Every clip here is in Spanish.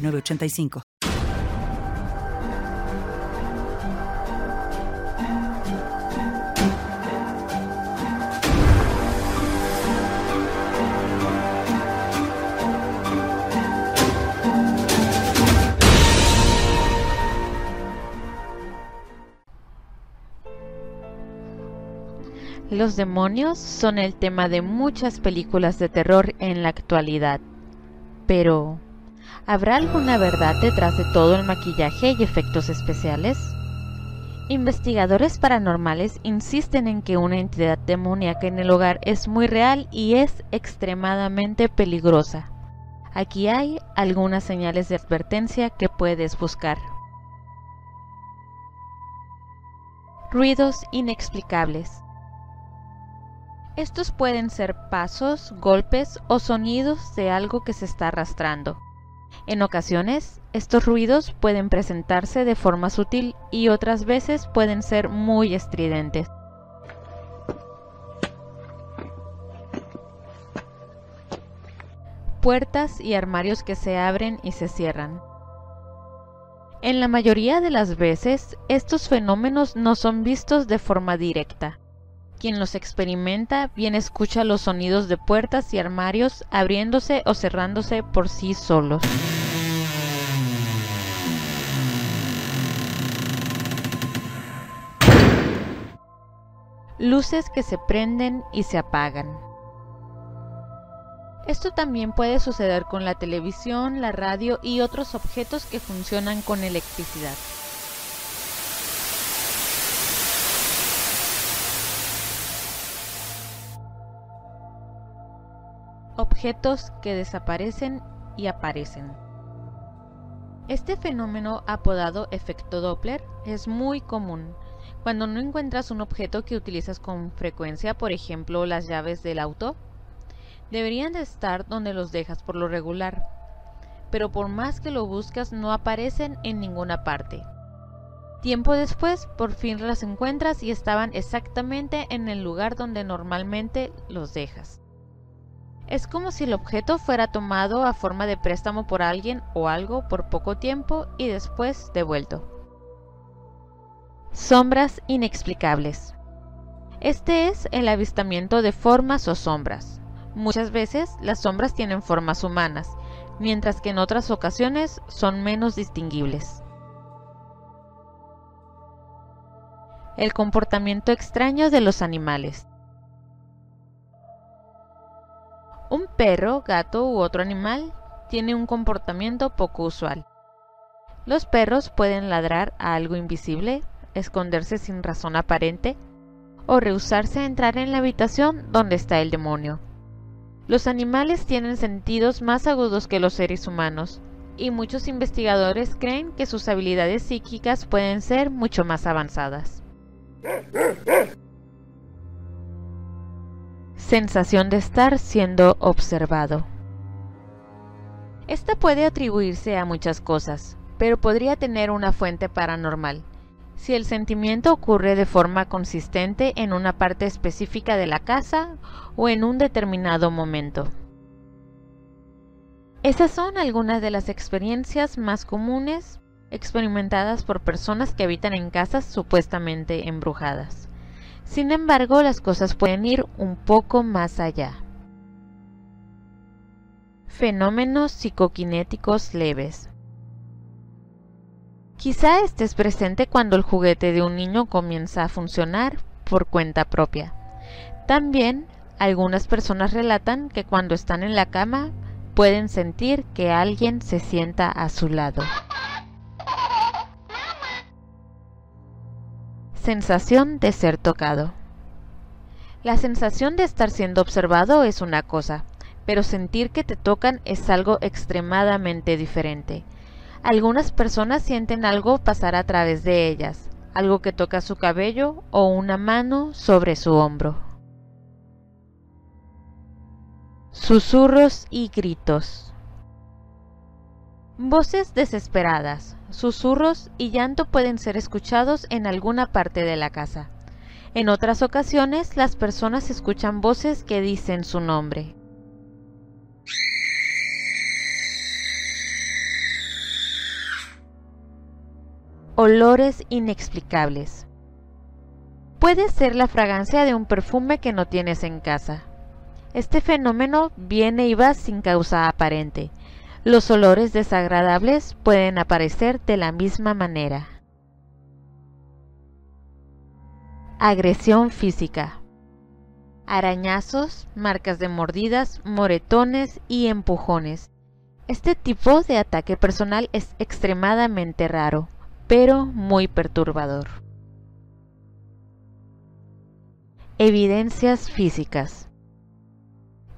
985. Los demonios son el tema de muchas películas de terror en la actualidad. Pero, ¿Habrá alguna verdad detrás de todo el maquillaje y efectos especiales? Investigadores paranormales insisten en que una entidad demoníaca en el hogar es muy real y es extremadamente peligrosa. Aquí hay algunas señales de advertencia que puedes buscar. Ruidos inexplicables. Estos pueden ser pasos, golpes o sonidos de algo que se está arrastrando. En ocasiones, estos ruidos pueden presentarse de forma sutil y otras veces pueden ser muy estridentes. Puertas y armarios que se abren y se cierran. En la mayoría de las veces, estos fenómenos no son vistos de forma directa. Quien los experimenta bien escucha los sonidos de puertas y armarios abriéndose o cerrándose por sí solos. Luces que se prenden y se apagan. Esto también puede suceder con la televisión, la radio y otros objetos que funcionan con electricidad. Objetos que desaparecen y aparecen. Este fenómeno apodado efecto Doppler es muy común. Cuando no encuentras un objeto que utilizas con frecuencia, por ejemplo las llaves del auto, deberían de estar donde los dejas por lo regular, pero por más que lo buscas no aparecen en ninguna parte. Tiempo después, por fin las encuentras y estaban exactamente en el lugar donde normalmente los dejas. Es como si el objeto fuera tomado a forma de préstamo por alguien o algo por poco tiempo y después devuelto. Sombras inexplicables. Este es el avistamiento de formas o sombras. Muchas veces las sombras tienen formas humanas, mientras que en otras ocasiones son menos distinguibles. El comportamiento extraño de los animales. Perro, gato u otro animal tiene un comportamiento poco usual. Los perros pueden ladrar a algo invisible, esconderse sin razón aparente o rehusarse a entrar en la habitación donde está el demonio. Los animales tienen sentidos más agudos que los seres humanos, y muchos investigadores creen que sus habilidades psíquicas pueden ser mucho más avanzadas. Sensación de estar siendo observado. Esta puede atribuirse a muchas cosas, pero podría tener una fuente paranormal. Si el sentimiento ocurre de forma consistente en una parte específica de la casa o en un determinado momento. Esas son algunas de las experiencias más comunes experimentadas por personas que habitan en casas supuestamente embrujadas. Sin embargo, las cosas pueden ir un poco más allá. Fenómenos psicoquinéticos leves. Quizá estés presente cuando el juguete de un niño comienza a funcionar por cuenta propia. También algunas personas relatan que cuando están en la cama pueden sentir que alguien se sienta a su lado. Sensación de ser tocado. La sensación de estar siendo observado es una cosa, pero sentir que te tocan es algo extremadamente diferente. Algunas personas sienten algo pasar a través de ellas, algo que toca su cabello o una mano sobre su hombro. Susurros y gritos. Voces desesperadas, susurros y llanto pueden ser escuchados en alguna parte de la casa. En otras ocasiones las personas escuchan voces que dicen su nombre. Olores inexplicables. Puede ser la fragancia de un perfume que no tienes en casa. Este fenómeno viene y va sin causa aparente. Los olores desagradables pueden aparecer de la misma manera. Agresión física. Arañazos, marcas de mordidas, moretones y empujones. Este tipo de ataque personal es extremadamente raro pero muy perturbador. Evidencias físicas.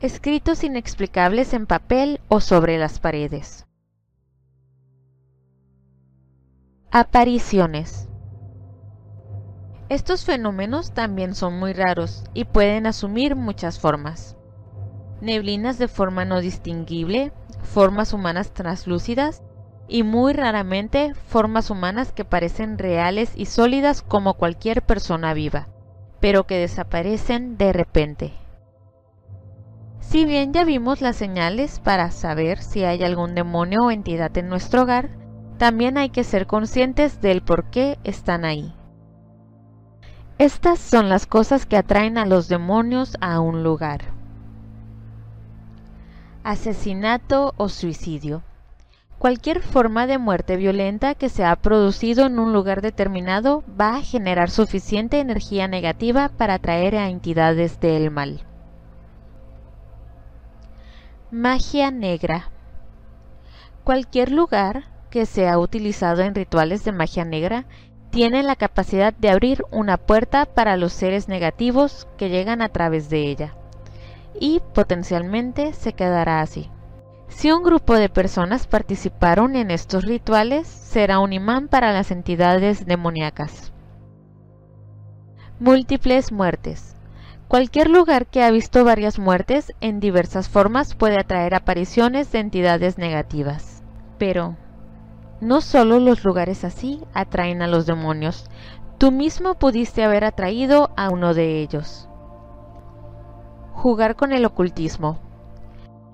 Escritos inexplicables en papel o sobre las paredes. Apariciones. Estos fenómenos también son muy raros y pueden asumir muchas formas. Neblinas de forma no distinguible, formas humanas translúcidas, y muy raramente formas humanas que parecen reales y sólidas como cualquier persona viva, pero que desaparecen de repente. Si bien ya vimos las señales para saber si hay algún demonio o entidad en nuestro hogar, también hay que ser conscientes del por qué están ahí. Estas son las cosas que atraen a los demonios a un lugar. Asesinato o suicidio. Cualquier forma de muerte violenta que se ha producido en un lugar determinado va a generar suficiente energía negativa para atraer a entidades del mal. Magia negra. Cualquier lugar que sea utilizado en rituales de magia negra tiene la capacidad de abrir una puerta para los seres negativos que llegan a través de ella y potencialmente se quedará así. Si un grupo de personas participaron en estos rituales, será un imán para las entidades demoníacas. Múltiples muertes. Cualquier lugar que ha visto varias muertes en diversas formas puede atraer apariciones de entidades negativas. Pero, no solo los lugares así atraen a los demonios, tú mismo pudiste haber atraído a uno de ellos. Jugar con el ocultismo.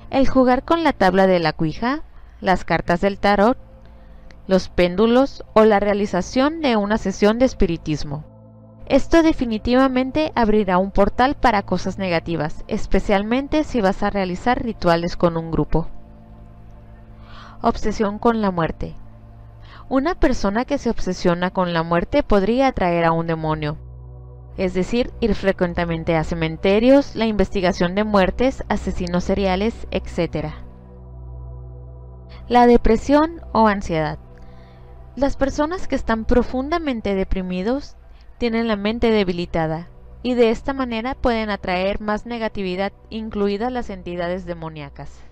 El jugar con la tabla de la cuija, las cartas del tarot, los péndulos o la realización de una sesión de espiritismo. Esto definitivamente abrirá un portal para cosas negativas, especialmente si vas a realizar rituales con un grupo. Obsesión con la muerte. Una persona que se obsesiona con la muerte podría atraer a un demonio, es decir, ir frecuentemente a cementerios, la investigación de muertes, asesinos seriales, etc. La depresión o ansiedad. Las personas que están profundamente deprimidos tienen la mente debilitada y de esta manera pueden atraer más negatividad, incluidas las entidades demoníacas.